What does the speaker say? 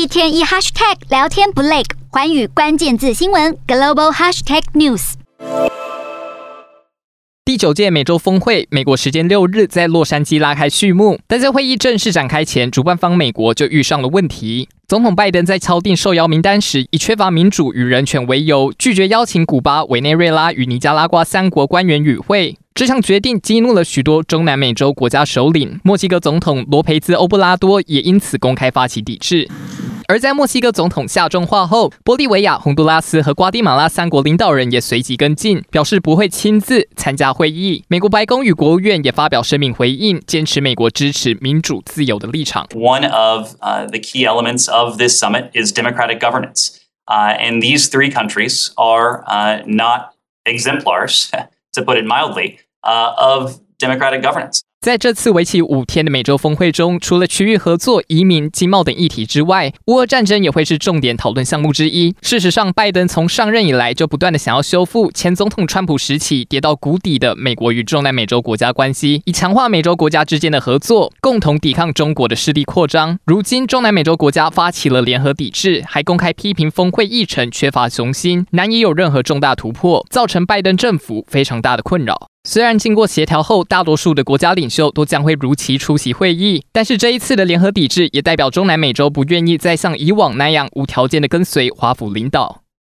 一天一 hashtag 聊天不累，寰宇关键字新闻 global hashtag news。第九届美洲峰会，美国时间六日在洛杉矶拉开序幕，但在会议正式展开前，主办方美国就遇上了问题。总统拜登在敲定受邀名单时，以缺乏民主与人权为由，拒绝邀请古巴、委内瑞拉与尼加拉瓜三国官员与会。这项决定激怒了许多中南美洲国家首领，墨西哥总统罗培兹·欧布拉多也因此公开发起抵制。而在墨西哥总统下重话后，玻利维亚、洪都拉斯和瓜地马拉三国领导人也随即跟进，表示不会亲自参加会议。美国白宫与国务院也发表声明回应，坚持美国支持民主自由的立场。One of the key elements of this summit is democratic governance, and these three countries are not exemplars, to put it mildly, of democratic governance. 在这次为期五天的美洲峰会中，除了区域合作、移民、经贸等议题之外，乌俄战争也会是重点讨论项目之一。事实上，拜登从上任以来就不断的想要修复前总统川普时期跌到谷底的美国与中南美洲国家关系，以强化美洲国家之间的合作，共同抵抗中国的势力扩张。如今，中南美洲国家发起了联合抵制，还公开批评峰会议程缺乏雄心，难以有任何重大突破，造成拜登政府非常大的困扰。虽然经过协调后，大多数的国家领袖都将会如期出席会议，但是这一次的联合抵制也代表中南美洲不愿意再像以往那样无条件的跟随华府领导。